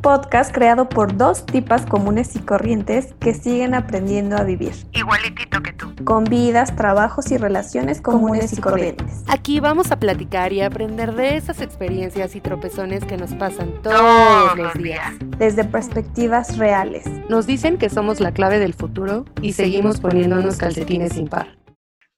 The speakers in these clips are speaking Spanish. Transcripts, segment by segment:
un podcast creado por dos tipas comunes y corrientes que siguen aprendiendo a vivir. Igualitito que tú. Con vidas, trabajos y relaciones comunes, y corrientes. Aquí vamos a platicar y aprender de esas experiencias y tropezones que nos pasan todos, los días. Desde perspectivas reales. Nos dicen que somos la clave del futuro y, seguimos poniéndonos calcetines sin par.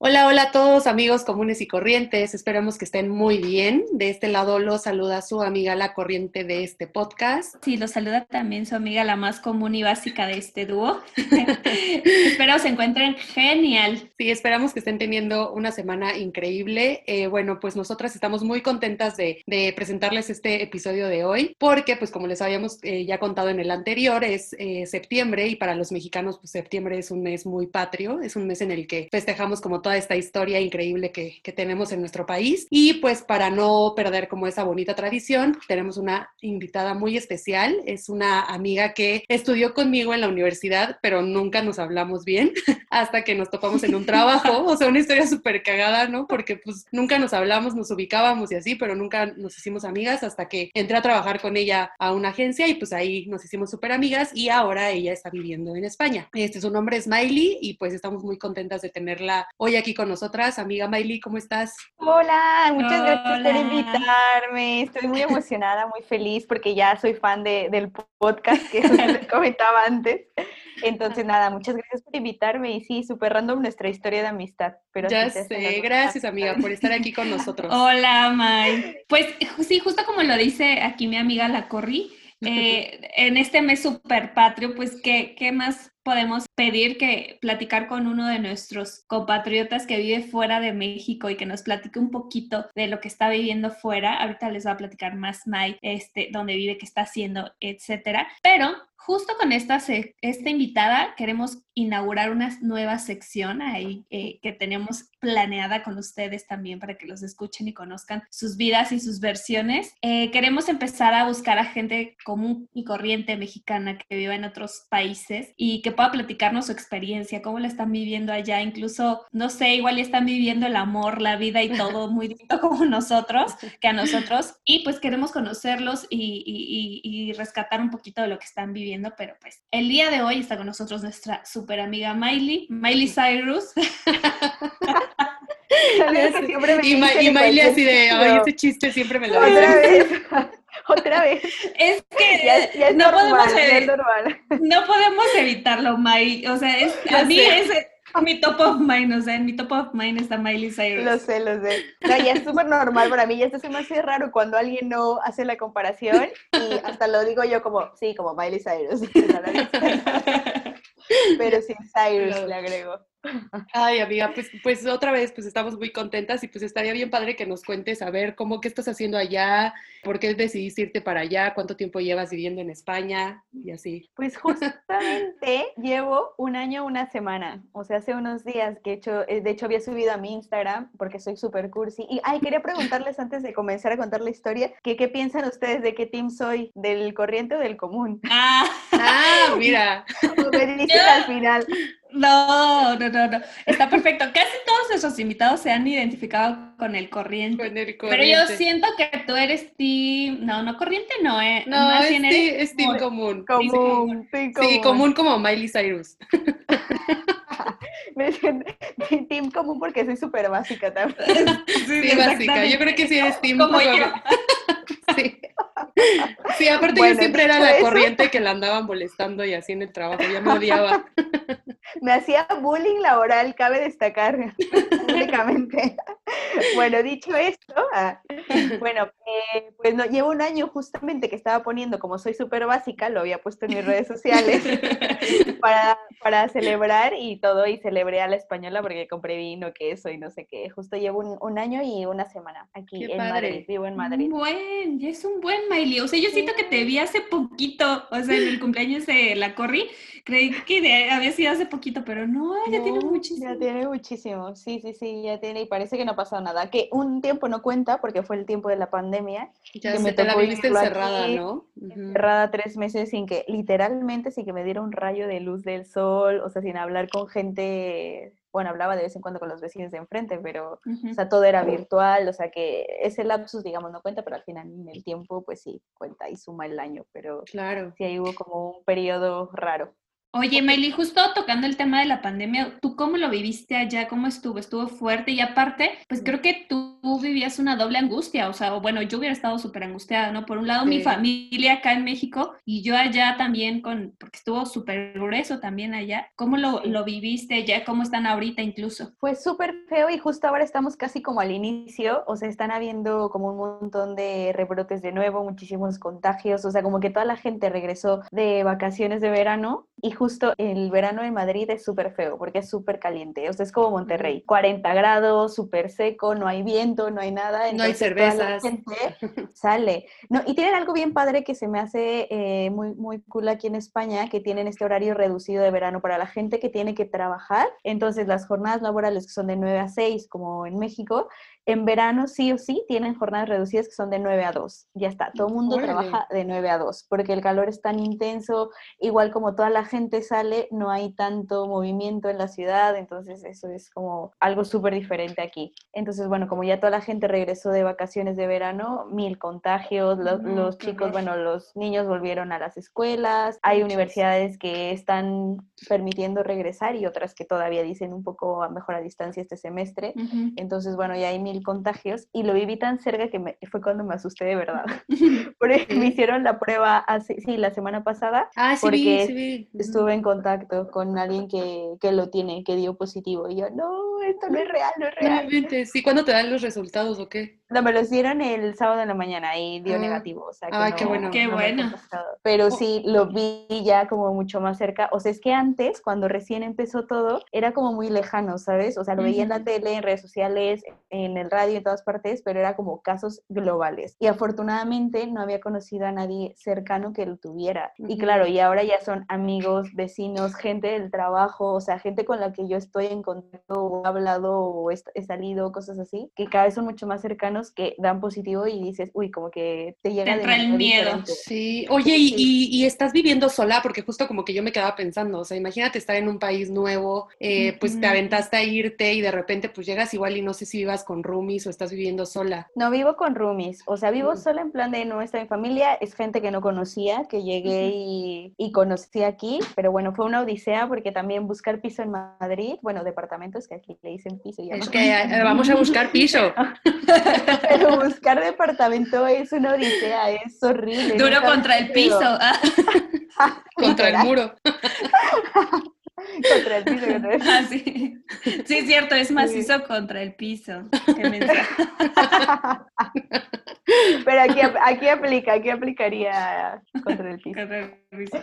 Hola, hola a todos amigos comunes y corrientes. Esperamos que estén muy bien. De este lado los saluda su amiga la corriente de este podcast. Sí, los saluda también su amiga la más común y básica de este dúo. Espero se encuentren genial. Sí, esperamos que estén teniendo una semana increíble. Eh, bueno, pues nosotras estamos muy contentas de, presentarles este episodio de hoy porque, pues como les habíamos eh, ya contado en el anterior, es eh, septiembre y para los mexicanos, pues septiembre es un mes muy patrio, es un mes en el que festejamos como todo esta historia increíble que, que, tenemos en nuestro país. Y pues para no perder como esa bonita tradición, tenemos una invitada muy especial. Es una amiga que estudió conmigo en la universidad, pero nunca nos hablamos bien hasta que nos topamos en un trabajo. O sea, una historia súper cagada, ¿no? Porque pues nunca nos hablamos, nos ubicábamos y así, pero nunca nos hicimos amigas hasta que entré a trabajar con ella a una agencia y pues ahí nos hicimos súper amigas y ahora ella está viviendo en España. Este su nombre es Miley y pues estamos muy contentas de tenerla hoy aquí con nosotras. Amiga Miley, ¿cómo estás? Hola, muchas gracias por invitarme. Estoy muy emocionada, muy feliz porque ya soy fan de, del podcast que les comentaba antes. Entonces, nada, muchas gracias por invitarme y sí, súper random nuestra historia de amistad. Pero ya sé, gracias amiga por estar aquí con nosotros. Hola, May. Pues sí, justo como lo dice aquí mi amiga La Corri, eh, en este mes super patrio, pues, ¿qué, ¿qué más podemos pedir que platicar con uno de nuestros compatriotas que vive fuera de México y que nos platique un poquito de lo que está viviendo fuera. Ahorita les voy a platicar más May, este, dónde vive, qué está haciendo, etcétera. Pero justo con esta, esta invitada queremos inaugurar una nueva sección ahí eh, que tenemos planeada con ustedes también para que los escuchen y conozcan sus vidas y sus versiones. Eh, queremos empezar a buscar a gente común y corriente mexicana que viva en otros países y que pueda platicarnos su experiencia, cómo la están viviendo allá, incluso, no sé, igual están viviendo el amor, la vida y todo muy distinto como nosotros, que a nosotros. Y pues queremos conocerlos y, y, rescatar un poquito de lo que están viviendo, pero pues el día de hoy está con nosotros nuestra super amiga Miley, Miley Cyrus. y, Miley así de, ay, ese chiste siempre me lo dice. Otra vez. Es que no, podemos no podemos evitarlo, Miley. O sea, es, a mí es mi top of mind, o sea, en mi top of mind está Miley Cyrus. Lo sé, lo sé. No, ya es súper normal para mí, ya esto se me hace raro cuando alguien no hace la comparación y hasta lo digo yo como, sí, como Miley Cyrus. Pero sin Cyrus le agrego. Ay, amiga, pues, pues otra vez, pues estamos muy contentas y pues estaría bien padre que nos cuentes a ver cómo, qué estás haciendo allá, por qué decidiste irte para allá, cuánto tiempo llevas viviendo en España y así. Pues justamente llevo un año, una semana, o sea, hace unos días que he hecho, eh, de hecho había subido a mi Instagram porque soy súper cursi. Y, ay, quería preguntarles antes de comenzar a contar la historia, que qué piensan ustedes de qué team soy, del corriente o del común. Ah, ah mira. Al final. No, no, no, no. Está perfecto. Casi todos esos invitados se han identificado con el corriente. Con el corriente. Pero yo siento que tú eres team. No, no corriente, no, ¿eh? No, Más es, es team común. Común, sí, común. como Miley Cyrus. Me team común porque soy súper básica también. Sí, básica. Yo creo que sí eres team como yo. Sí. Sí, aparte yo siempre era la corriente que la andaban molestando y así en el trabajo, ya me odiaba. Me hacía bullying laboral, cabe destacar públicamente. Bueno, dicho esto, ah, bueno, eh, pues no, llevo un año justamente que estaba poniendo, como soy súper básica, lo había puesto en mis redes sociales para, para, celebrar y todo, y celebré a la española porque compré vino, queso y no sé qué. Justo llevo un, año y una semana aquí en Madrid, vivo en Madrid. Buen, es un buen Miley. O sea, yo siento que te vi hace poquito, o sea, en el cumpleaños de la Corri, creí que había sido hace poquito, pero no, ya tiene muchísimo. Ya tiene muchísimo, sí, sí, sí, ya tiene, y parece que no ha pasado nada. Que un tiempo no cuenta porque fue el tiempo de la pandemia. Ya que me te la viviste encerrada, ¿no? Encerrada tres meses sin que, literalmente, sin que me diera un rayo de luz del sol, o sea, sin hablar con gente bueno, hablaba de vez en cuando con los vecinos de enfrente, pero, o sea, todo era virtual, o sea, que ese lapsus, digamos, no cuenta, pero al final en el tiempo, pues sí, cuenta y suma el año, pero Claro. sí ahí hubo como un periodo raro. Oye, Meli, justo tocando el tema de la pandemia, ¿tú cómo lo viviste allá? ¿Cómo estuvo? ¿Estuvo fuerte? Y aparte, pues creo que tú vivías una doble angustia, o sea, o bueno, yo hubiera estado súper angustiada, ¿no? Por un lado, mi Sí. familia acá en México y yo allá también con, porque estuvo súper grueso también allá. ¿Cómo lo, Sí. lo viviste ya? ¿Cómo están ahorita incluso? Fue súper feo y justo ahora estamos casi como al inicio, o sea, están habiendo como un montón de rebrotes de nuevo, muchísimos contagios, o sea, como que toda la gente regresó de vacaciones de verano y justo el verano en Madrid es súper feo porque es súper caliente, o sea, es como Monterrey, 40 grados, súper seco, no hay viento, no hay nada. No hay cervezas. sale. No, y tienen algo bien padre que se me hace eh, muy, muy cool aquí en España, que tienen este horario reducido de verano para la gente que tiene que trabajar. Entonces, las jornadas laborales que son de 9 a 6, como en México, en verano sí o sí tienen jornadas reducidas que son de 9 a 2. Ya está, todo el mundo Órale. trabaja de 9 a 2, porque el calor es tan intenso, igual como toda la gente sale, no hay tanto movimiento en la ciudad, entonces eso es como algo súper diferente aquí. Entonces, bueno, como ya toda la gente regresó de vacaciones de verano, mil contagios, lo- No, los chicos, bueno, los niños volvieron a las escuelas, hay Muchas. universidades que están permitiendo regresar y otras que todavía dicen un poco a mejor a distancia este semestre. Ujú. Entonces, bueno, ya hay mil contagios y lo viví tan cerca que me- fue cuando me asusté de verdad. Porque me hicieron la prueba hace, sí, la semana pasada. Ah, sí Porque sí vi. Ujú. Estuve en contacto con alguien que, que lo tiene, que dio positivo. Y yo, no, esto no es real, no es real. inventes. Sí, ¿cuándo te dan los resultados o qué? No, me los dieron el sábado en la mañana y dio Ah. negativo. O sea, que Ay, no, qué bueno. Qué no bueno. Pero Oh. sí, lo vi ya como mucho más cerca. O sea, es que antes, cuando recién empezó todo, era como muy lejano, ¿sabes? O sea, lo veía en la tele, en redes sociales, en el radio, en todas partes, pero era como casos globales. Y afortunadamente no había conocido a nadie cercano que lo tuviera. Y claro, y ahora ya son amigos, vecinos, gente del trabajo, o sea, gente con la que yo estoy en contacto o he hablado o he salido, cosas así, que cada vez son mucho más cercanos, que dan positivo y dices, uy, como que te llega Te de entra el miedo. diferente. Sí, oye, y, Sí. y- y estás viviendo sola, porque justo como que yo me quedaba pensando, o sea, imagínate estar en un país nuevo, eh, pues te aventaste a irte y de repente pues llegas igual y no sé si vivas con roomies o estás viviendo sola. No vivo con roomies, o sea, vivo Mm. sola en plan de no está en familia, es gente que no conocía, que llegué y, y conocí aquí, pero bueno, fue una odisea porque también buscar piso en Madrid, bueno, departamentos que aquí le dicen piso y ya Es no. que eh, vamos a buscar piso. Pero buscar departamento es una odisea, es horrible. Duro contra el piso. Ah, contra el muro. Contra el piso, contra el piso. ah, sí. Sí, es cierto, es macizo contra el piso. Pero aquí, aquí aplica, aquí aplicaría contra el piso. Contra el piso.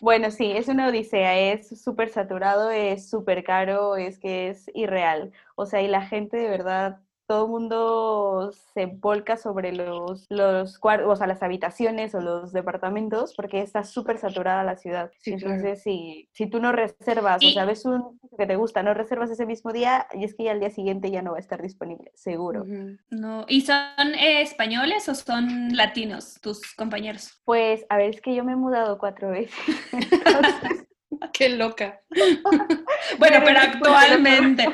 Bueno, sí, es una odisea, es súper saturado, es súper caro, es que es irreal. O sea, y la gente de verdad, todo el mundo se volca sobre los, los cuartos, o sea, las habitaciones o los departamentos porque está súper saturada la ciudad. Sí, claro. Entonces, si, si tú no reservas, o sea, ves un que te gusta, no reservas ese mismo día, y es que ya al día siguiente ya no va a estar disponible, seguro. No. ¿Y son eh, españoles o son latinos tus compañeros? Pues, a ver, es que yo me he mudado cuatro veces. Entonces, Qué loca. Bueno, Pero pero no es por- actualmente.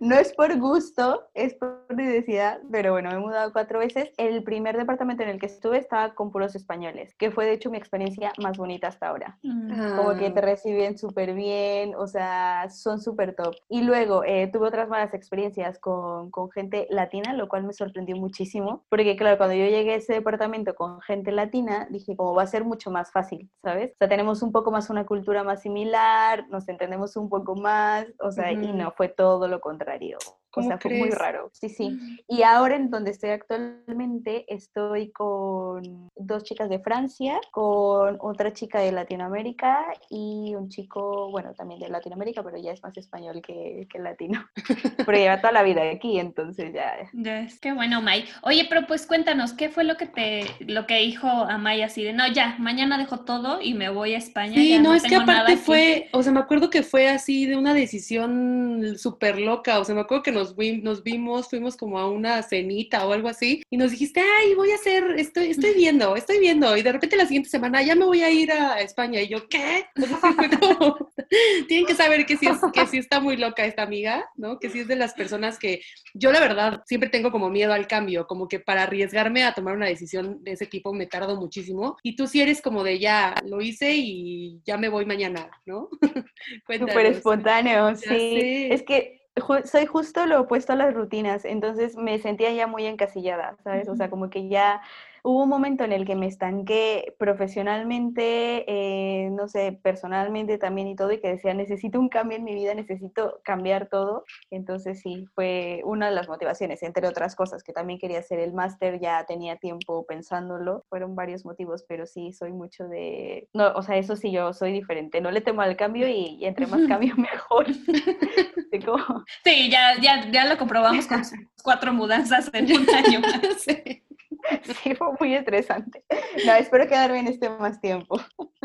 No es por gusto, es por necesidad, pero bueno, me he mudado cuatro veces. El primer departamento en el que estuve estaba con puros españoles, que fue de hecho mi experiencia más bonita hasta ahora. Mm. Como que te Ah, reciben súper bien, o sea, son súper top. Y luego eh, tuve otras malas experiencias con, con gente latina, lo cual me sorprendió muchísimo, porque claro, cuando yo llegué a ese departamento con gente latina, dije, como va a ser mucho más fácil, ¿sabes? O sea, tenemos un poco más una cultura más similar, nos entendemos un poco más, o sea, y Ujú. no, fue todo lo contrario. O ¿Cómo sea, fue muy raro. Sí, sí. Mm. Y ahora en donde estoy actualmente estoy con dos chicas de Francia, con otra chica de Latinoamérica y un chico, bueno, también de Latinoamérica, pero ya es más español que, que latino. Pero lleva toda la vida aquí, entonces ya... Ya es, qué bueno, May. Oye, pero pues cuéntanos, ¿qué fue lo que te, lo que dijo a May así de, no, ya, mañana dejo todo y me voy a España? Sí, ya no, es que aparte aquí"? fue, o sea, me acuerdo que fue así de una decisión súper loca, o sea, me acuerdo que nos nos, nos vimos, fuimos como a una cenita o algo así, y nos dijiste, ay, voy a hacer, estoy, estoy viendo, estoy viendo, y de repente la siguiente semana ya me voy a ir a España, y yo, ¿qué? tienen que saber que sí, es, que sí está muy loca esta amiga, ¿no? Que sí es de las personas que yo la verdad siempre tengo como miedo al cambio, como que para arriesgarme a tomar una decisión de ese tipo me tardo muchísimo, y tú sí eres como de ya, lo hice y ya me voy mañana, ¿no? Súper espontáneo, sí. Es que soy justo lo opuesto a las rutinas, entonces me sentía ya muy encasillada, ¿sabes? O sea, como que ya hubo un momento en el que me estanqué profesionalmente, eh, no sé, personalmente también y todo, y que decía, necesito un cambio en mi vida, necesito cambiar todo. Entonces sí, fue una de las motivaciones, entre otras cosas, que también quería hacer el máster, ya tenía tiempo pensándolo, fueron varios motivos, pero sí, soy mucho de... No, o sea, eso sí, yo soy diferente, no le temo al cambio y, entre más cambio mejor. sí, ya, ya, ya lo comprobamos con cuatro mudanzas en un año. sí. Sí, fue muy estresante. No, espero quedarme en este más tiempo.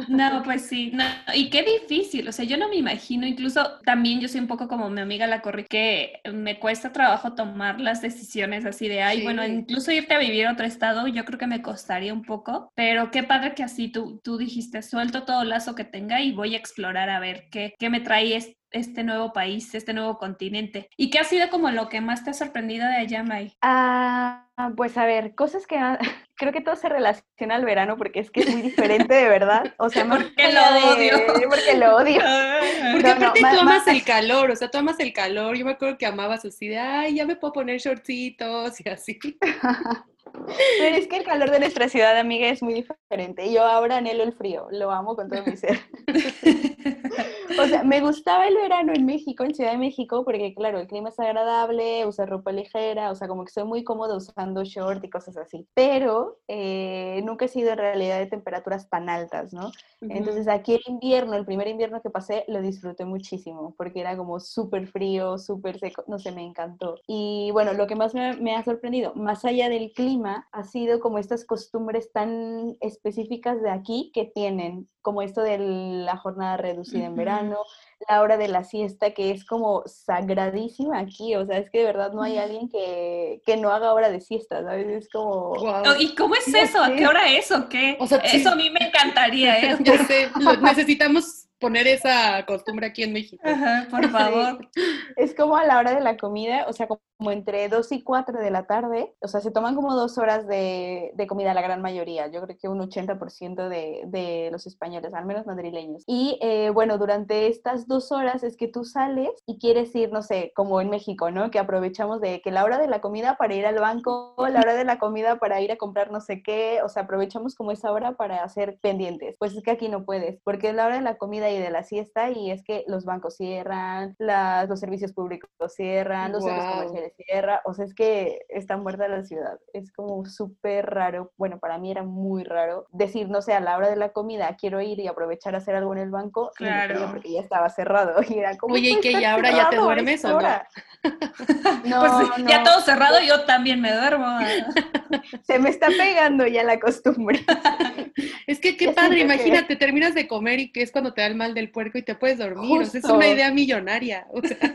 No, pues sí, no, y qué difícil, o sea, yo no me imagino, incluso también yo soy un poco como mi amiga la Corri, que me cuesta trabajo tomar las decisiones así de, ay, bueno, incluso irte a vivir a otro estado, yo creo que me costaría un poco, pero qué padre que así tú, tú dijiste, suelto todo lazo que tenga y voy a explorar a ver qué, qué me trae este este nuevo país, este nuevo continente. ¿Y qué ha sido como lo que más te ha sorprendido de allá, May? Ah, pues a ver, cosas que creo que todo se relaciona al verano porque es que es muy diferente de verdad. O sea, porque lo odio. Porque lo odio. Porque aparte tú amas el calor, o sea, tú amas el calor. Yo me acuerdo que amabas así de, ay, ya me puedo poner shortcitos y así. Pero es que el calor de nuestra ciudad, amiga, es muy diferente. Yo ahora anhelo el frío, lo amo con todo mi ser. O sea, me gustaba el verano en México, en Ciudad de México, porque claro, el clima es agradable, usar ropa ligera, o sea, como que soy muy cómoda usando short y cosas así. Pero eh, nunca he sido en realidad de temperaturas tan altas, ¿no? Entonces aquí el invierno, el primer invierno que pasé, lo disfruté muchísimo, porque era como súper frío, súper seco, no sé, me encantó. Y bueno, lo que más me ha sorprendido, más allá del clima, ha sido como estas costumbres tan específicas de aquí que tienen, como esto de la jornada reducida en verano, la hora de la siesta, que es como sagradísima aquí, o sea, es que de verdad no hay alguien que, que no haga hora de siesta, ¿sabes? Es como... ¿Y cómo es eso? ¿A qué hora es o qué? O sea, eso a mí me encantaría, ¿eh? ya sé, necesitamos poner esa costumbre aquí en México. por favor. Es como a la hora de la comida, o sea, como entre 2 y 4 de la tarde, o sea, se toman como dos horas de, de comida la gran mayoría, yo creo que un 80% de, de, los españoles, al menos madrileños. Y eh, bueno, durante estas dos horas es que tú sales y quieres ir, no sé, como en México, ¿no? Que aprovechamos de que la hora de la comida para ir al banco, la hora de la comida para ir a comprar no sé qué, o sea, aprovechamos como esa hora para hacer pendientes. Pues es que aquí no puedes, porque es la hora de la comida y de la siesta y es que los bancos cierran, las, los servicios públicos cierran, los centros comerciales cierran, o sea, es que está muerta la ciudad. Es como súper raro, bueno, para mí era muy raro decir, no sé, a la hora de la comida quiero ir y aprovechar a hacer algo en el banco, claro. porque ya estaba cerrado y era como... Oye, ¿y que ya ahora ya te duermes o no? no, pues ya todo cerrado, yo también me duermo. Se me está pegando ya la costumbre. es que qué padre, imagínate, terminas de comer y que es cuando te da el mal del puerco y te puedes dormir. O sea, es una idea millonaria.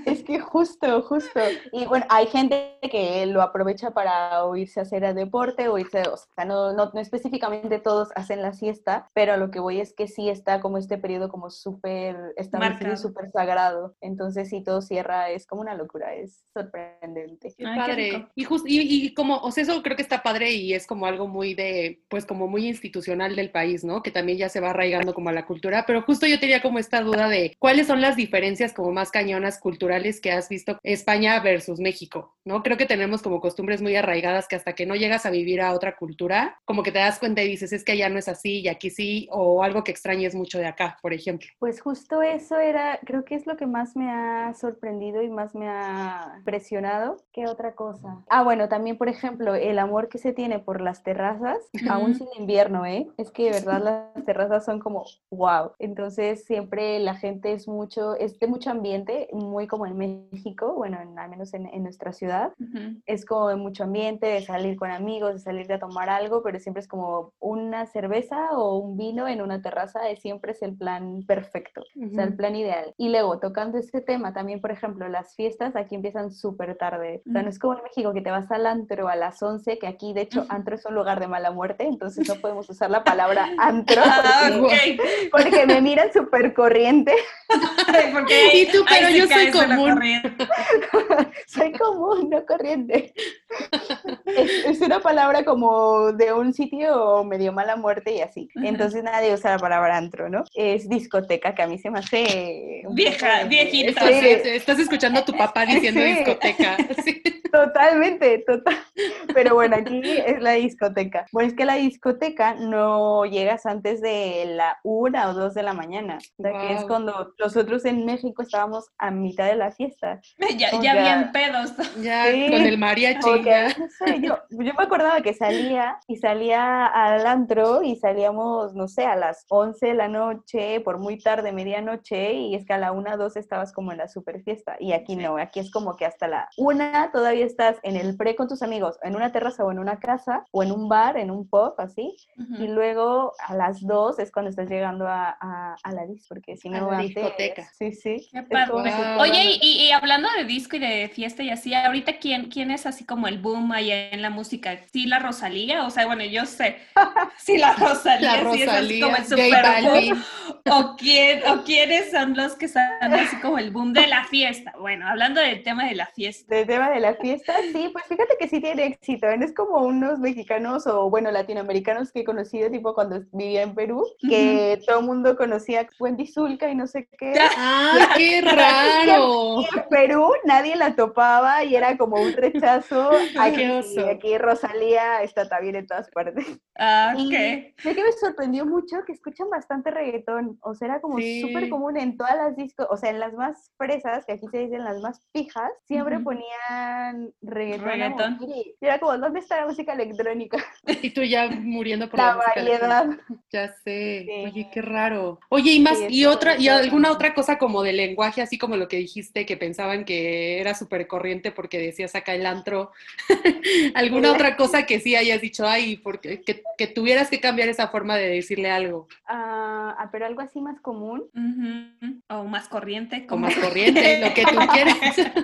Es que justo, justo. Y bueno, hay gente que lo aprovecha para irse a hacer el deporte o irse, o sea, no, no, específicamente todos hacen la siesta, pero lo que voy es que sí está como este periodo como súper establecido y súper sagrado. Entonces, si todo cierra, es como una locura, es sorprendente. Qué padre. y, y, y como, o sea, eso creo que está padre y es como algo muy de, pues como muy institucional del país, ¿no? Que también ya se va arraigando como a la cultura, pero justo yo tenía como esta duda de cuáles son las diferencias como más cañonas culturales que has visto España versus México, ¿no? Creo que tenemos como costumbres muy arraigadas que hasta que no llegas a vivir a otra cultura, como que te das cuenta y dices, es que allá no es así y aquí sí, o algo que extrañes mucho de acá, por ejemplo. Pues justo eso era, creo que es lo que más me ha sorprendido y más me ha impresionado. ¿Qué otra cosa? Ah, bueno, también, por ejemplo, el amor que se tiene por las terrazas, aún sin invierno, ¿eh? Es que verdad las terrazas son como wow. Entonces siempre la gente es mucho, es de mucho ambiente, muy como en México, bueno, al menos en, nuestra ciudad. Es como de mucho ambiente, de salir con amigos, de salir a tomar algo, pero siempre es como una cerveza o un vino en una terraza, es, siempre es el plan perfecto, o sea, el plan ideal. Y luego, tocando este tema, también, por ejemplo, las fiestas aquí empiezan súper tarde. O sea, no es como en México que te vas al antro a las 11, que aquí, de hecho, antro es un lugar de mala muerte, entonces no podemos usar la palabra antro ah, porque, me miran súper corriente. y tú, pero yo soy común. soy común, no corriente. Es, una palabra como de un sitio medio mala muerte y así. Entonces nadie usa la palabra antro, ¿no? Es discoteca, que a mí se me hace... Vieja, viejita. Estás escuchando a tu papá diciendo discoteca. Totalmente, total. Pero bueno, aquí es la discoteca. Bueno, es que la discoteca no llegas antes de la una o dos de la mañana, que es cuando nosotros en México estábamos a mitad de la fiesta. Ya, ya bien pedos. Ya con el mariachi. yo, yo me acordaba que salía y salía al antro y salíamos, no sé, a las 11 de la noche, por muy tarde, medianoche, y es que a la una, dos estabas como en la super fiesta. Y aquí no, aquí es como que hasta la una todavía estás en el pre con tus amigos, en una terraza o en una casa, o en un bar, en un pub, así, y luego a las dos es cuando estás llegando a, a, la disco, porque si no... A la discoteca. Sí, sí. Oye, y, y, hablando de disco y de fiesta y así, ahorita, ¿quién, quién es así como el boom ahí en la música? ¿Sí la Rosalía? O sea, bueno, yo sé, sí la Rosalía, la Rosalía sí es como el super boom. ¿O, quién, ¿O quiénes son los que están así como el boom de la fiesta? Bueno, hablando del tema de la fiesta. Del tema de la fiesta sí, pues fíjate que sí tiene éxito. ¿eh? No es como unos mexicanos o, bueno, latinoamericanos que he conocido, tipo cuando vivía en Perú, que todo el mundo conocía Wendy Zulka y no sé qué. ¡Ah, qué raro! en Perú nadie la topaba y era como un rechazo. Aquí, aquí Rosalía está también en todas partes. Ah, ¿qué? Sé que me sorprendió mucho que escuchan bastante reggaetón. O sea, era como súper común en todas las discos, o sea, en las más fresas, que aquí se dicen las más pijas, siempre ponían reggaetón. Y era como, ¿dónde está la música electrónica? Y tú ya muriendo por la, la variedad. Ya sé. Oye, qué raro. Oye, y más, y otra, y alguna otra cosa como de lenguaje, así como lo que dijiste, que pensaban que era súper corriente porque decías acá el antro. ¿Alguna otra cosa que sí hayas dicho, ay, porque que, que, tuvieras que cambiar esa forma de decirle algo? Ah, ah pero algo así más común. O más corriente. Como... O más corriente, lo que tú quieras.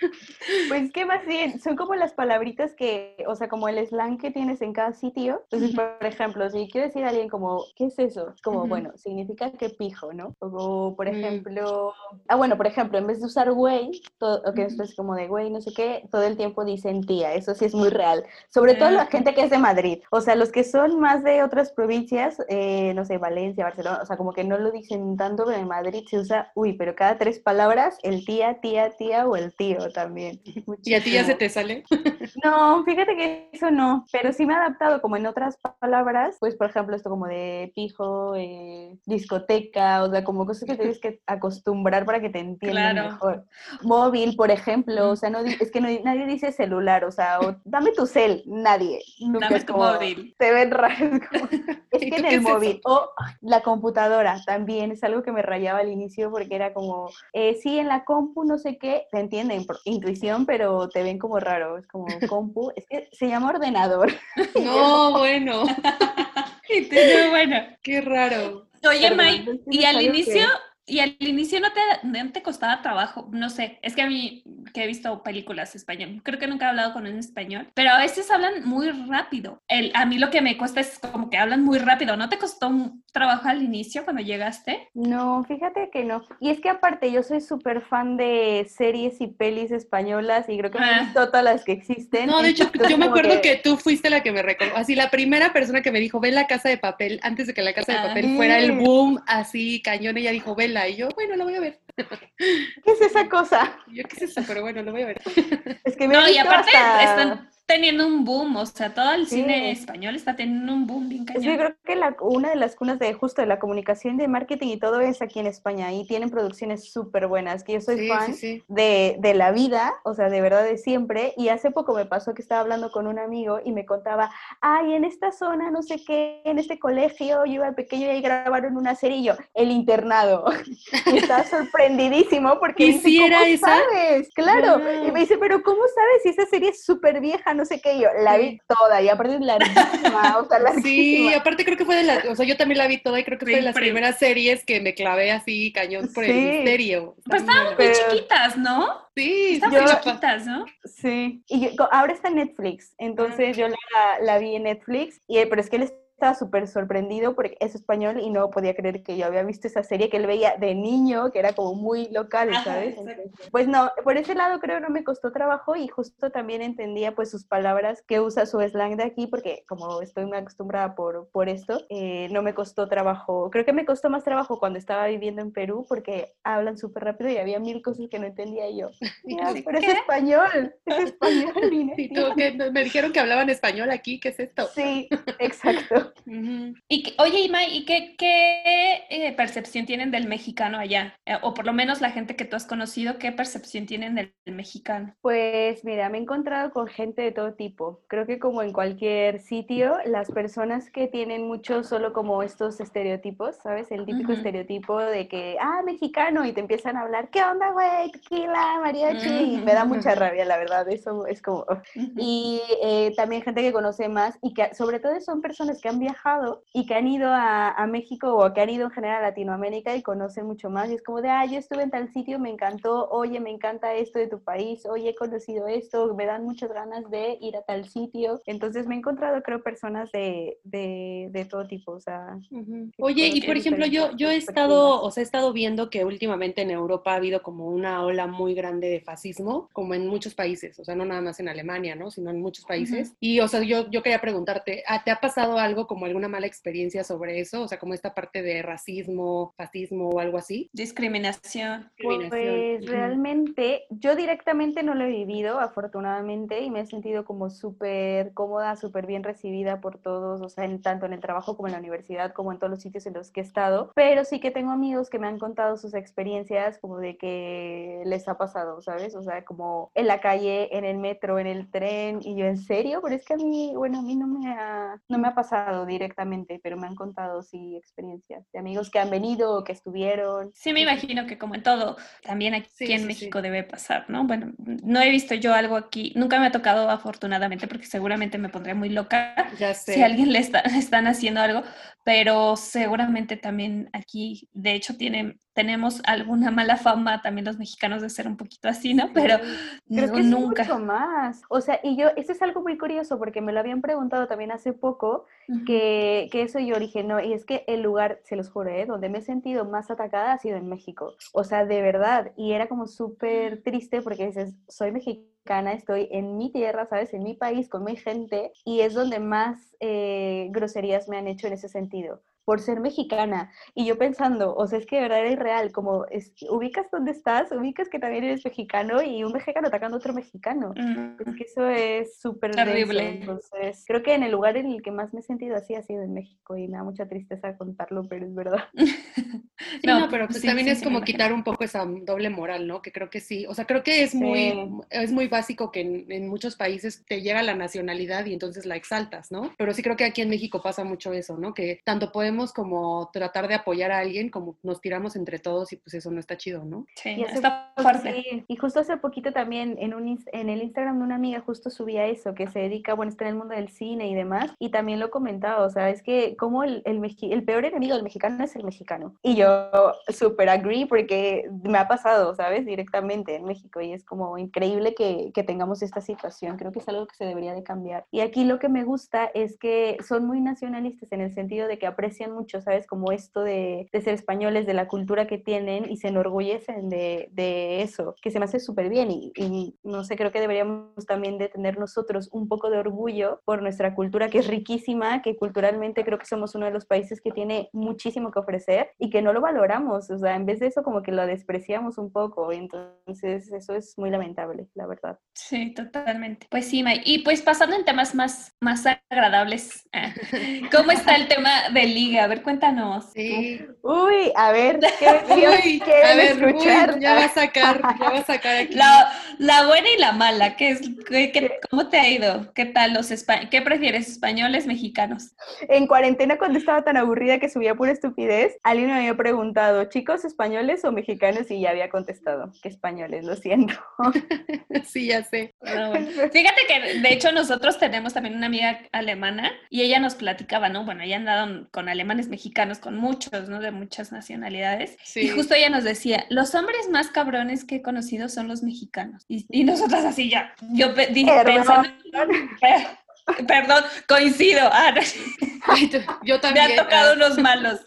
Pues que más bien, son como las palabritas que, o sea, como el slang que tienes en cada sitio. Entonces, por ejemplo, si quiero decir a alguien como, ¿qué es eso? Como, bueno, significa que pijo, ¿no? O, por mm. ejemplo, ah, bueno, por ejemplo, en vez de usar güey, todo, que esto es como de güey, no sé qué, todo el tiempo dicen tía, eso sí es muy real. Sobre todo la gente que es de Madrid. O sea, los que son más de otras provincias, eh, no sé, Valencia, Barcelona, o sea, como que no lo dicen tanto, pero en Madrid se usa, uy, pero cada tres palabras, el tía, tía, tía o el tío también. ¿Y a ti ya se te sale? No, fíjate que eso no, pero sí me he adaptado como en otras palabras, pues por ejemplo esto como de pijo, eh, discoteca, o sea, como cosas que tienes que acostumbrar para que te entiendan mejor. Móvil, por ejemplo, o sea, no, es que nadie dice celular, o sea, dame tu cel, nadie. dame tu móvil. Te ven raro. es que en el móvil. O la computadora también es algo que me rayaba al inicio porque era como, eh, sí, en la compu, no sé qué, te entienden, por intuición, pero te ven como raro, es como compu, es que se llama ordenador. No, bueno. y bueno. Qué raro. Oye, May, y al inicio, y al inicio no te, no te costaba trabajo, no sé, es que a mí que he visto películas español, creo que nunca he hablado con un español, pero a veces hablan muy rápido. El, a mí lo que me cuesta es como que hablan muy rápido. ¿No te costó un trabajo al inicio cuando llegaste? No, fíjate que no. Y es que aparte yo soy súper fan de series y pelis españolas y creo que he ah. visto todas las que existen. No, de hecho, yo me acuerdo que... tú fuiste la que me recordó, así la primera persona que me dijo, ve la casa de papel, antes de que la casa de ah. papel fuera el boom así cañón, ella dijo, vela, y yo, bueno, la voy a ver. ¿Qué es esa cosa? Yo qué es eso, pero bueno, lo voy a ver. Es que me no, y aparte están teniendo un boom, o sea, todo el cine español está teniendo un boom bien cañón. Yo creo que la, una de las cunas de justo de la comunicación, de marketing y todo es aquí en España y tienen producciones súper buenas, que yo soy fan De, de la vida, o sea, de verdad de siempre, y hace poco me pasó que estaba hablando con un amigo y me contaba, ay, en esta zona, no sé qué, en este colegio, yo iba pequeño y ahí grabaron una serie y yo, El Internado. y estaba sorprendidísimo porque ¿Y si era esa? sabes? Claro. Y me dice, pero ¿cómo sabes si esa serie es súper vieja? No sé qué. yo, la vi toda y aparte es larguísima, o sea, larguísima. Sí, aparte creo que fue de la, o sea, yo también la vi toda y creo que fue de las primeras series que me clavé así cañón por el misterio. Pues estaban muy chiquitas, ¿no? Sí, estaban muy chiquitas, ¿no? Sí. Y ahora está en Netflix, entonces yo la, la, vi en Netflix, y, pero es que él estaba súper sorprendido porque es español y no podía creer que yo había visto esa serie que él veía de niño, que era como muy local, ¿sabes? pues no, por ese lado creo no me costó trabajo y justo también entendía pues sus palabras que usa su slang de aquí, porque como estoy muy acostumbrada por, por esto, eh, no me costó trabajo. Creo que me costó más trabajo cuando estaba viviendo en Perú porque hablan súper rápido y había mil cosas que no entendía yo. pero es español, es español. ¿Y tú, me dijeron que hablaban español aquí, ¿qué es esto? Sí, exacto. Y oye, Ima, ¿y qué, qué eh, percepción tienen del mexicano allá? Eh, o por lo menos la gente que tú has conocido, ¿qué percepción tienen del, mexicano? Pues mira, me he encontrado con gente de todo tipo. Creo que como en cualquier sitio, las personas que tienen mucho solo como estos estereotipos, ¿sabes? El típico estereotipo de que, ah, mexicano, y te empiezan a hablar, ¿qué onda, güey? Tequila, mariachi, y me da mucha rabia, la verdad, eso es como... Y eh, también gente que conoce más y que sobre todo son personas que han viajado y que han ido a, México o que han ido en general a Latinoamérica y conocen mucho más. Y es como de, ah, yo estuve en tal sitio, me encantó, oye, me encanta esto de tu país, oye, he conocido esto, me dan muchas ganas de ir a tal sitio. Entonces me he encontrado, creo, personas de, de, todo tipo, o sea. Oye, y por ejemplo, yo, yo he estado, o sea, he estado viendo que últimamente en Europa ha habido como una ola muy grande de fascismo, como en muchos países, o sea, no nada más en Alemania, ¿no? Sino en muchos países. Y, o sea, yo, yo quería preguntarte, ¿te ha pasado algo como alguna mala experiencia sobre eso? O sea, como esta parte de racismo, fascismo o algo así. Discriminación. Pues realmente yo directamente no lo he vivido, afortunadamente, y me he sentido como súper cómoda, súper bien recibida por todos, o sea, en, tanto en el trabajo como en la universidad, como en todos los sitios en los que he estado, pero sí que tengo amigos que me han contado sus experiencias como de que les ha pasado, ¿sabes? O sea, como en la calle, en el metro, en el tren, y yo, ¿en serio? Pero es que a mí, bueno, a mí no me ha, no me ha pasado directamente, pero me han contado sí experiencias de amigos que han venido o que estuvieron. Sí, me imagino que como en todo, también aquí en México debe pasar, ¿no? Bueno, no he visto yo algo aquí, nunca me ha tocado afortunadamente porque seguramente me pondría muy loca ya sé. si a alguien le, está, están haciendo algo, pero seguramente también aquí, de hecho, tienen, tenemos alguna mala fama también los mexicanos de ser un poquito así, ¿no? Pero, Creo que nunca. mucho más. O sea, y yo, eso es algo muy curioso porque me lo habían preguntado también hace poco, que, que, eso yo dije, y es que el lugar, se los juro, ¿eh? donde me he sentido más atacada ha sido en México. O sea, de verdad. Y era como súper triste porque dices, soy mexicana estoy en mi tierra, ¿sabes? En mi país, con mi gente, y es donde más eh, groserías me han hecho en ese sentido por ser mexicana. Y yo pensando, o sea, es que de verdad es real, como es, ubicas dónde estás, ubicas que también eres mexicano y un mexicano atacando a otro mexicano. Es que eso es súper terrible. Entonces, creo que en el lugar en el que más me he sentido así ha sido en México y me da mucha tristeza contarlo, pero es verdad. no, pero pues también es como quitar un poco esa doble moral, ¿no? Que creo que sí, o sea, creo que es muy, es muy básico que en, en muchos países te llega la nacionalidad y entonces la exaltas, ¿no? Pero sí creo que aquí en México pasa mucho eso, ¿no? Que tanto podemos como tratar de apoyar a alguien, como nos tiramos entre todos y pues eso no está chido, ¿no? Sí, y está fuerte. Y justo hace poquito también en, un, en el Instagram de una amiga justo subía eso, que se dedica, bueno, está en el mundo del cine y demás, y también lo comentaba, o sea, es que como el, el, el peor enemigo del mexicano es el mexicano. Y yo súper agree porque me ha pasado, ¿sabes? Directamente en México y es como increíble que, que tengamos esta situación, creo que es algo que se debería de cambiar. Y aquí lo que me gusta es que son muy nacionalistas en el sentido de que aprecian aprecian mucho, ¿sabes? Como esto de, de ser españoles, de la cultura que tienen y se enorgullecen de, de eso, que se me hace súper bien y, y, no sé, creo que deberíamos también de tener nosotros un poco de orgullo por nuestra cultura que es riquísima, que culturalmente creo que somos uno de los países que tiene muchísimo que ofrecer y que no lo valoramos, o sea, en vez de eso como que lo despreciamos un poco, entonces eso es muy lamentable, la verdad. Sí, totalmente. Pues sí, May. Y pues pasando en temas más, más agradables, ah, ¿cómo está el tema de liga? A ver, cuéntanos. Sí. Uy, a ver, ¿qué, Uy, a ver, escuchar? Uy, ya va a sacar, ya va a sacar aquí. La, la buena y la mala, ¿qué es, qué, qué, ¿cómo te ha ido? ¿Qué tal los españoles? ¿Qué prefieres, españoles, mexicanos? En cuarentena cuando estaba tan aburrida que subía pura estupidez, alguien me había preguntado, chicos, españoles o mexicanos, y ya había contestado que españoles, lo siento. sí, ya sé. Ah, bueno. Fíjate que de hecho nosotros tenemos también una amiga alemana y ella nos platicaba, ¿no? Bueno, ella ha andado con alemanes mexicanos, con muchos, ¿no? De muchas nacionalidades. Sí. Y justo ella nos decía, los hombres más cabrones que he conocido son los mexicanos. Y, y nosotras así ya, yo dije, pensando... Perdón, coincido. Ah, no. Yo también. Me ha tocado unos malos.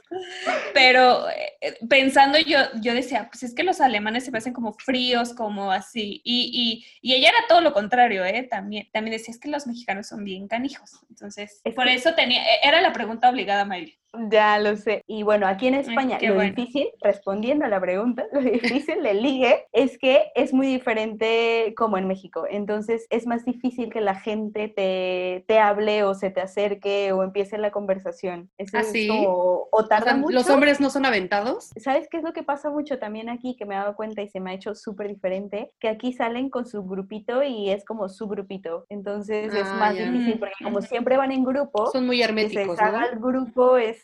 Pero eh, pensando yo, yo decía, pues es que los alemanes se parecen como fríos, como así. Y, y, y, ella era todo lo contrario, ¿eh? También, también decía, es que los mexicanos son bien canijos. Entonces, es por que... eso tenía, e, era la pregunta obligada, Mayri. Ya lo sé. Y bueno, aquí en España Ay, lo bueno. difícil, respondiendo a la pregunta, lo difícil del ligue es que es muy diferente como en México. Entonces es más difícil que la gente te, te hable o se te acerque o empiece la conversación. Es, ¿Ah, sí? como, o tarda o sea, mucho. ¿Los hombres no son aventados? ¿Sabes qué es lo que pasa mucho también aquí que me he dado cuenta y se me ha hecho súper diferente? Que aquí salen con su grupito y es como su grupito. Entonces ah, es más ya. difícil porque como siempre van en grupo, son muy herméticos. Que se ¿no? el grupo es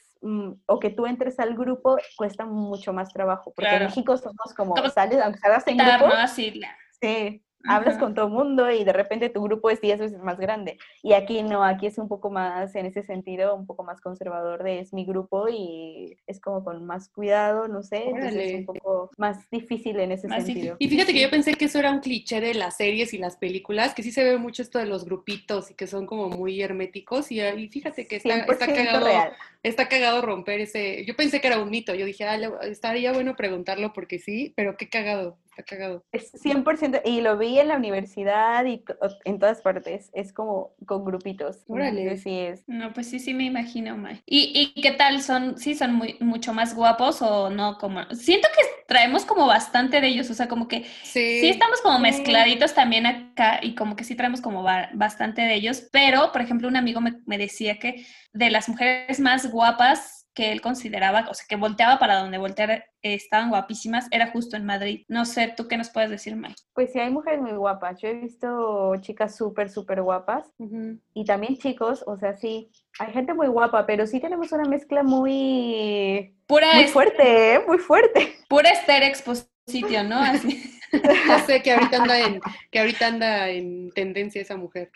o que tú entres al grupo cuesta mucho más trabajo, porque claro. en México somos como, sales, aunque salgas en grupo, sí, hablas con todo el mundo y de repente tu grupo es 10 veces más grande. Y aquí no, aquí es un poco más, en ese sentido, un poco más conservador de es mi grupo y es como con más cuidado, no sé, Órale. entonces es un poco más difícil en ese sentido. Y fíjate que yo pensé que eso era un cliché de las series y las películas, que sí se ve mucho esto de los grupitos y que son como muy herméticos y, y fíjate que está, está cagado. Real. Está cagado romper ese. Yo pensé que era un mito. Yo dije, ah, estaría bueno preguntarlo porque sí, pero qué cagado está cagado. Es 100%, y lo vi en la universidad y en todas partes, es como con grupitos. Órale. Sí es. No, pues sí, sí me imagino, May. ¿Y, ¿Y qué tal? ¿Son, sí, son muy, mucho más guapos o no? como Siento que traemos como bastante de ellos, o sea, como que sí, sí estamos como mezcladitos también acá y como que sí traemos como bastante de ellos, pero, por ejemplo, un amigo me, me decía que de las mujeres más guapas que él consideraba, o sea, que volteaba para donde volteara, eh, estaban guapísimas, era justo en Madrid. No sé, ¿tú qué nos puedes decir, Mike? Pues sí, hay mujeres muy guapas. Yo he visto chicas súper, súper guapas uh -huh. y también chicos, o sea, sí, hay gente muy guapa, pero sí tenemos una mezcla muy... Pura muy fuerte, ¿eh? Muy fuerte. Pura exposición, ¿no? Así. Yo sé que ahorita anda en, que ahorita anda en tendencia esa mujer.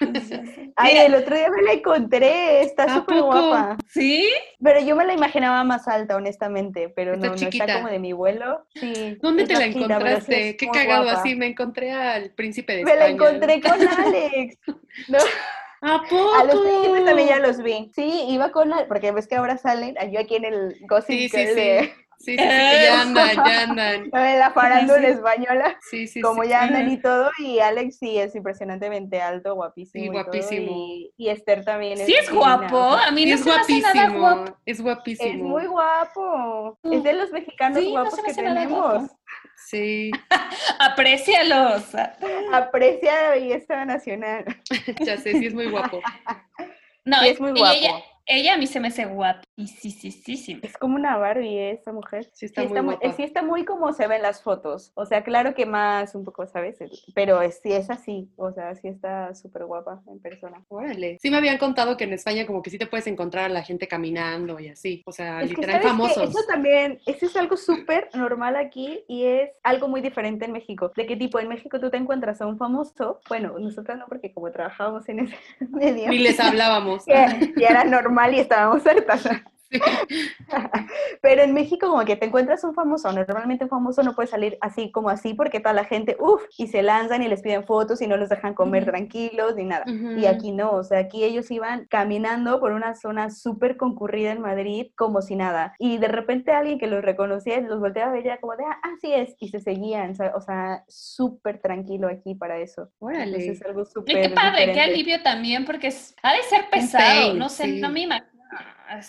Ay, el otro día me la encontré, está súper guapa. ¿Sí? Pero yo me la imaginaba más alta, honestamente, pero está no, chiquita. no está como de mi vuelo. Sí, ¿Dónde te la chiquita, encontraste? Sí Qué cagado guapa. así, me encontré al príncipe de me España. Me la encontré con Alex. No. ¿A poco? A los príncipes también ya los vi. Sí, iba con, porque ves que ahora salen, yo aquí en el Gossip sí, sí, sí. de Sí, sí, sí, ya andan, ya andan. La farándula sí, sí. española. Sí, sí, Como ya andan y todo. Y Alex sí es impresionantemente alto, guapísimo. Sí, guapísimo. Y, y, Esther también es. Sí, es guapo. A mí no es se guapísimo. Me hace nada guapo. Es guapísimo. Es muy guapo. Es de los mexicanos sí, guapos no que tenemos. Sí. Aprécialos. Aprecia la belleza nacional. ya sé, sí es muy guapo. No, es muy guapo. Ella, ella a mí se me hace guapa. Y sí, sí, sí, sí. Es como una Barbie esa mujer. Sí está, sí, muy, está guapa. sí está muy como se ve en las fotos. O sea, claro que más un poco, ¿sabes? Pero es, sí es así. O sea, sí está súper guapa en persona. Órale. Sí me habían contado que en España como que sí te puedes encontrar a la gente caminando y así. O sea, es literal que, famosos. Eso también, eso es algo súper normal aquí y es algo muy diferente en México. De que tipo, en México tú te encuentras a un famoso. Bueno, nosotros no, porque como trabajábamos en ese medio. Ni les hablábamos. y era normal y estábamos hartas. Pero en México como que te encuentras un famoso, normalmente un famoso no puede salir así como así porque toda la gente, uff, y se lanzan y les piden fotos y no los dejan comer tranquilos ni nada. Y aquí no, o sea, aquí ellos iban caminando por una zona súper concurrida en Madrid como si nada. Y de repente alguien que los reconocía los volteaba a ver ya como de, ah, así es, y se seguían, o sea, súper tranquilo aquí para eso. Órale. es algo súper... Qué padre, qué alivio también, porque ha de ser pesado, no sé, no me imagino.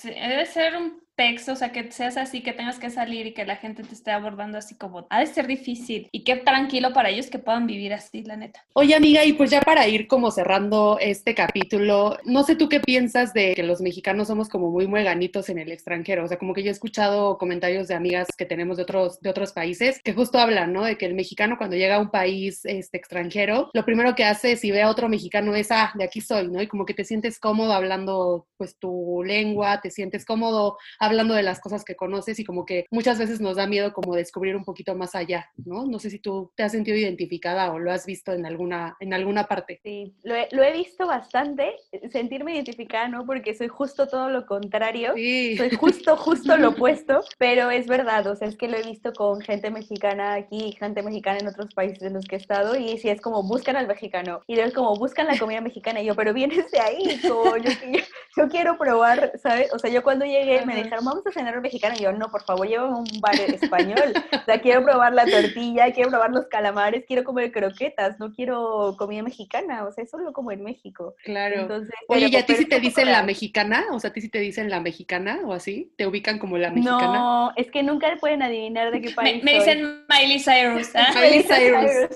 Debe ser un o sea, que seas así, que tengas que salir y que la gente te esté abordando así como, ha de ser difícil y qué tranquilo para ellos que puedan vivir así, la neta. Oye, amiga, y pues ya para ir como cerrando este capítulo, no sé tú qué piensas de que los mexicanos somos como muy mueganitos en el extranjero, o sea, como que yo he escuchado comentarios de amigas que tenemos de otros, de otros países que justo hablan, ¿no? De que el mexicano cuando llega a un país este, extranjero, lo primero que hace si ve a otro mexicano es, ah, de aquí soy, ¿no? Y como que te sientes cómodo hablando pues tu lengua, te sientes cómodo hablando de las cosas que conoces y como que muchas veces nos da miedo como descubrir un poquito más allá, ¿no? No sé si tú te has sentido identificada o lo has visto en alguna, en alguna parte. Sí, lo he, lo he visto bastante, sentirme identificada, ¿no? Porque soy justo todo lo contrario, sí. soy justo, justo lo opuesto, pero es verdad, o sea, es que lo he visto con gente mexicana aquí, gente mexicana en otros países en los que he estado y si es como buscan al mexicano y es como buscan la comida mexicana y yo, pero vienes de ahí, como yo, yo, quiero probar, ¿sabes? O sea, yo cuando llegué me dijeron, vamos a cenar mexicano. Y yo, no, por favor, llévame un bar español. O sea, quiero probar la tortilla, quiero probar los calamares, quiero comer croquetas, no quiero comida mexicana. O sea, eso lo como en México. Claro. Entonces, Oye, ¿y a ti si te dicen la mexicana? O sea, ¿a ti si te dicen la mexicana o así? ¿Te ubican como la mexicana? No, es que nunca pueden adivinar de qué país Me, dicen Miley Cyrus. ¿eh? Miley Cyrus.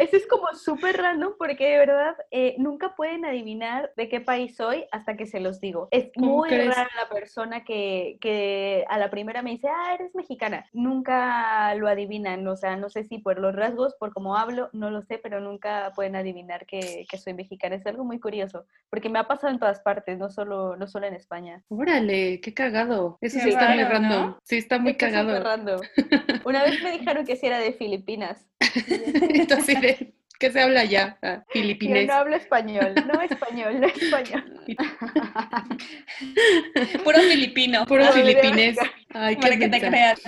Eso es como súper random porque de verdad eh, nunca pueden adivinar de qué país soy hasta que se los digo. Es muy rara la persona que, que, a la primera me dice, ah, eres mexicana. Nunca lo adivinan, o sea, no sé si por los rasgos, por cómo hablo, no lo sé, pero nunca pueden adivinar que, que soy mexicana. Es algo muy curioso porque me ha pasado en todas partes, no solo, no solo en España. Órale, qué cagado. Eso sí está muy random. Sí, está muy cagado. Una vez me dijeron que si era de Filipinas. Entonces, ¿de qué se habla ya? Ah, filipinés. Yo no hablo español, no español, no español. Puro filipino. Puro filipinés. Ay, Para que te creas.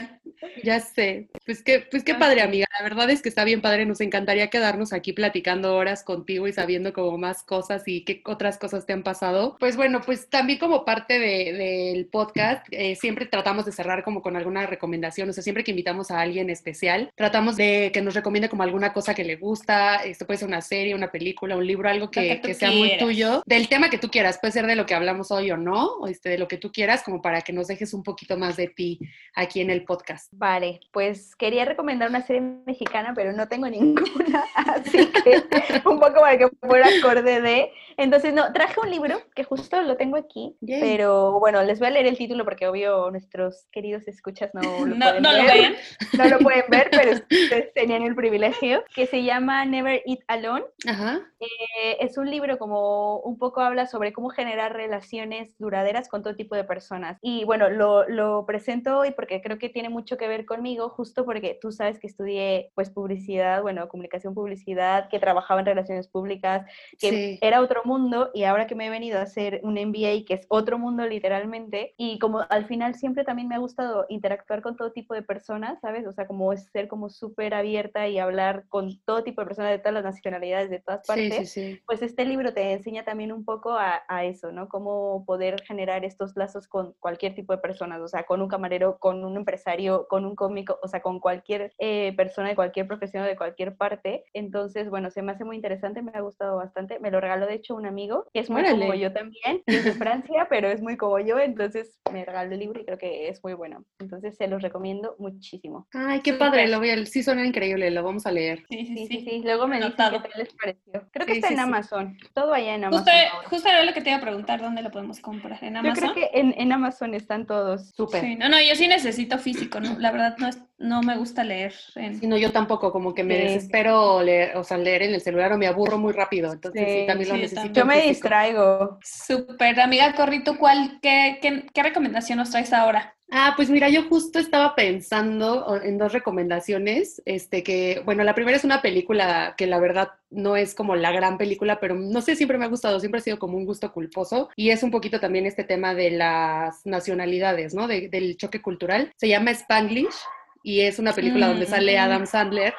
Ya sé. Pues qué, pues qué padre, amiga. La verdad es que está bien padre. Nos encantaría quedarnos aquí platicando horas contigo y sabiendo como más cosas y qué otras cosas te han pasado. Pues bueno, pues también como parte del podcast, eh, siempre tratamos de cerrar como con alguna recomendación. O sea, siempre que invitamos a alguien especial, tratamos de que nos recomiende como alguna cosa que le gusta. Esto puede ser una serie, una película, un libro, algo que, que, sea muy tuyo. Del tema que tú quieras. Puede ser de lo que hablamos hoy o no, o este, de lo que tú quieras, como para que nos dejes un poquito más de ti aquí en el podcast. Vale, pues quería recomendar una serie mexicana, pero no tengo ninguna, así que un poco para que fuera acorde de. Entonces, no, traje un libro que justo lo tengo aquí, pero bueno, les voy a leer el título porque obvio nuestros queridos escuchas no lo no, pueden no ver. Lo ven. No lo pueden ver, pero ustedes tenían el privilegio, que se llama Never Eat Alone. Ajá. Eh, es un libro como un poco habla sobre cómo generar relaciones duraderas con todo tipo de personas. Y bueno, lo, lo presento hoy porque creo que tiene mucho que ver conmigo, justo porque tú sabes que estudié pues publicidad, bueno, comunicación publicidad, que trabajaba en relaciones públicas, que era otro mundo y ahora que me he venido a hacer un MBA que es otro mundo literalmente y como al final siempre también me ha gustado interactuar con todo tipo de personas, ¿sabes? O sea, como ser como súper abierta y hablar con todo tipo de personas de todas las nacionalidades, de todas partes, pues este libro te enseña también un poco a, a eso, ¿no? Cómo poder generar estos lazos con cualquier tipo de personas, o sea, con un camarero, con un empresario, con un cómico, o sea, con cualquier eh, persona de cualquier profesión o de cualquier parte. Entonces, bueno, se me hace muy interesante, me ha gustado bastante. Me lo regaló, de hecho, un amigo, que es muy como yo también, es de Francia, pero es muy como yo, entonces me regaló el libro y creo que es muy bueno. Entonces, se los recomiendo muchísimo. Ay, qué padre, lo voy a, sí suena increíble, lo vamos a leer. Sí, sí, sí. Luego me dicen qué tal les pareció. Creo que está en Amazon, todo allá en Amazon. Justo, justo, era lo que te iba a preguntar, ¿dónde lo podemos comprar? ¿En Amazon? Yo creo que en, en Amazon están todos. Súper. no, no, yo sí necesito físico, ¿no? La verdad no es no me gusta leer. En... Sí, no, yo tampoco, como que me Sí. desespero leer, o sea, leer en el celular o me aburro muy rápido, entonces sí, Sí, también lo necesito. también. Yo me físico. distraigo. Súper, amiga Corrito, ¿cuál, qué, qué, qué recomendación nos traes ahora? Ah, pues mira, yo justo estaba pensando en dos recomendaciones, este que, bueno, la primera es una película que la verdad no es como la gran película, pero no sé, siempre me ha gustado, siempre ha sido como un gusto culposo y es un poquito también este tema de las nacionalidades, ¿no? De- del choque cultural. Se llama Spanglish y es una película donde sale Mm. Adam Sandler.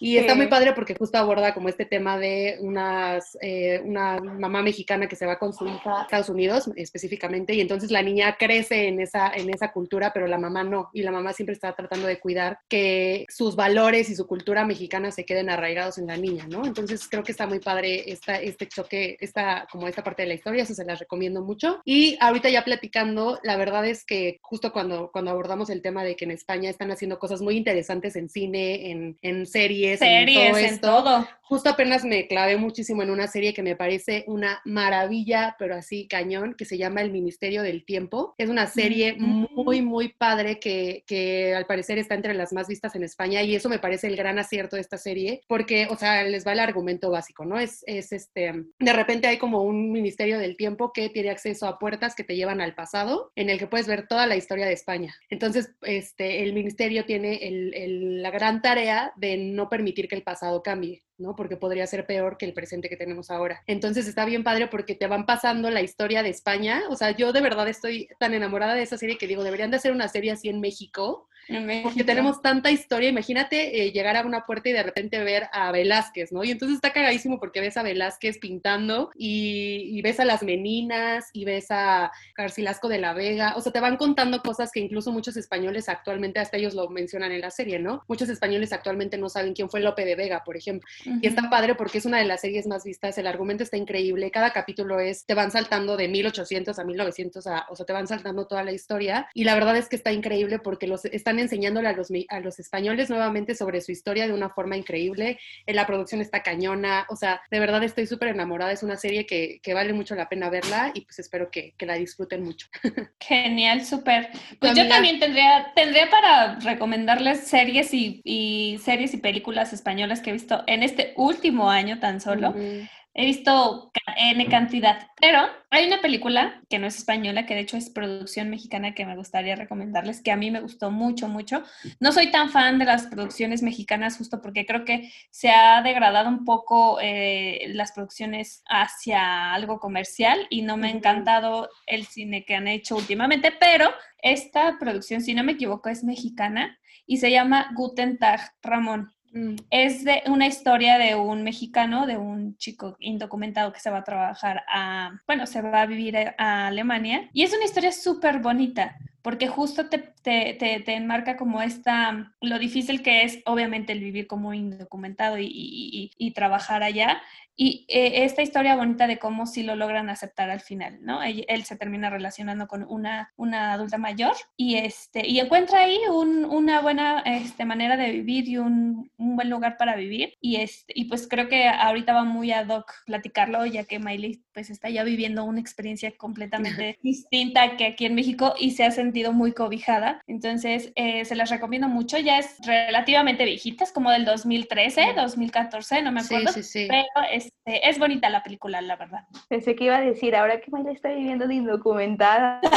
Y está Sí. muy padre porque justo aborda como este tema de unas, eh, una mamá mexicana que se va con su hija a Estados Unidos específicamente y entonces la niña crece en esa, en esa cultura, pero la mamá no. Y la mamá siempre está tratando de cuidar que sus valores y su cultura mexicana se queden arraigados en la niña, ¿no? Entonces creo que está muy padre esta, este choque, esta, como esta parte de la historia, eso se las recomiendo mucho. Y ahorita ya platicando, la verdad es que justo cuando, cuando abordamos el tema de que en España están haciendo cosas muy interesantes en cine, en, en series, Series, en todo en esto, todo. Justo apenas me clavé muchísimo en una serie que me parece una maravilla, pero así cañón, que se llama El Ministerio del Tiempo. Es una serie Mm. muy, muy padre que, que al parecer está entre las más vistas en España y eso me parece el gran acierto de esta serie, porque, o sea, les va el argumento básico, ¿no? Es, es este, de repente hay como un Ministerio del Tiempo que tiene acceso a puertas que te llevan al pasado, en el que puedes ver toda la historia de España. Entonces, este, el ministerio tiene el- el- la gran tarea de no permitir que el pasado cambie. ¿no? Porque podría ser peor que el presente que tenemos ahora. Entonces está bien padre porque te van pasando la historia de España. O sea, yo de verdad estoy tan enamorada de esa serie que digo, deberían de hacer una serie así en México, porque tenemos tanta historia. Imagínate eh, llegar a una puerta y de repente ver a Velázquez, ¿no? Y entonces está cagadísimo porque ves a Velázquez pintando y, y ves a las meninas y ves a Garcilasco de la Vega. O sea, te van contando cosas que incluso muchos españoles actualmente, hasta ellos lo mencionan en la serie, ¿no? Muchos españoles actualmente no saben quién fue Lope de Vega, por ejemplo. Y está padre porque es una de las series más vistas, el argumento está increíble, cada capítulo es, te van saltando de 1800 a 1900, a- o sea, te van saltando toda la historia y la verdad es que está increíble porque los están enseñándole a los, a los españoles nuevamente sobre su historia de una forma increíble, eh, la producción está cañona, o sea, de verdad estoy súper enamorada, es una serie que, que vale mucho la pena verla y pues espero que, que la disfruten mucho. Genial, súper. Pues yo también tendría, tendría para recomendarles series y, y series y películas españolas que he visto en este último año tan solo. He visto N cantidad, pero hay una película que no es española, que de hecho es producción mexicana que me gustaría recomendarles, que a mí me gustó mucho, mucho. No soy tan fan de las producciones mexicanas justo porque creo que se ha degradado un poco eh, las producciones hacia algo comercial y no me ha encantado el cine que han hecho últimamente, pero esta producción, si no me equivoco, es mexicana y se llama Guten Tag, Ramón. Mm. Es de una historia de un mexicano, de un chico indocumentado que se va a trabajar a, bueno, se va a vivir a, Alemania. Y es una historia súper bonita, porque justo te, te, te, te enmarca como esta, lo difícil que es, obviamente, el vivir como indocumentado y, y, y trabajar allá. Y eh, esta historia bonita de cómo sí lo logran aceptar al final, ¿no? Él, él se termina relacionando con una, una adulta mayor y, este, y encuentra ahí un, una buena este, manera de vivir y un, un buen lugar para vivir. Y, este, y pues creo que ahorita va muy ad hoc platicarlo, ya que Miley pues está ya viviendo una experiencia completamente distinta que aquí en México y se ha sentido muy cobijada. Entonces, eh, se las recomiendo mucho. Ya es relativamente viejita, es como del 2013, 2014, no me Sí, acuerdo. sí, sí. Pero este, es bonita la película, la verdad. Pensé que iba a decir, ahora que Mayla está viviendo de indocumentada.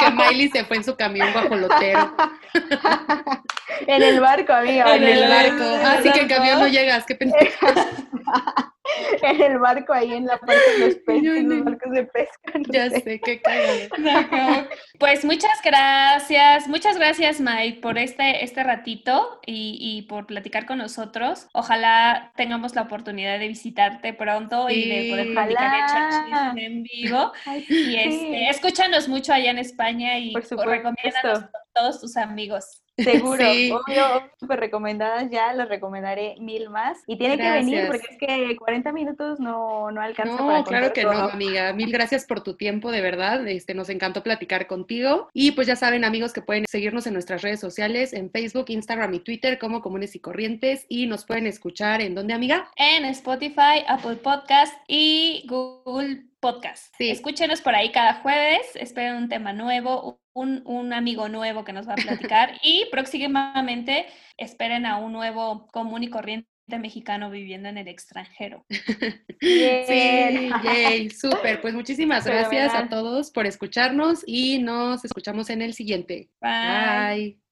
Que Miley se fue en su camión guajolotero. en el barco, amiga. En el el barco. barco. Así que en camión no llegas, qué pendeja. en el barco, ahí en la parte de los peces, en no- los barcos de pesca. no Ya sé. sé, qué cagado. Pues muchas gracias, muchas gracias Mike por este, este ratito y, y por platicar con nosotros. Ojalá tengamos la oportunidad de visitarte pronto y de poder platicar de en vivo. Ay, Y este, escúchanos mucho allá en España y Por recomiéndanos todos tus amigos. Seguro, Sí. obvio, súper recomendadas ya, las recomendaré mil más. Y tiene que venir porque es que 40 minutos no, no alcanza para No, claro contar que no, amiga. Mil gracias por tu tiempo, de verdad. Este, nos encantó platicar contigo. Y pues ya saben, amigos, que pueden seguirnos en nuestras redes sociales, en Facebook, Instagram y Twitter como Comunes y Corrientes. Y nos pueden escuchar en dónde, amiga. En Spotify, Apple Podcast y Google podcast. Sí. Escúchenos por ahí cada jueves, esperen un tema nuevo, un, un amigo nuevo que nos va a platicar y próximamente esperen a un nuevo común y corriente mexicano viviendo en el extranjero. Sí, yay, súper. Pues muchísimas gracias a todos por escucharnos y nos escuchamos en el siguiente. Bye. Bye.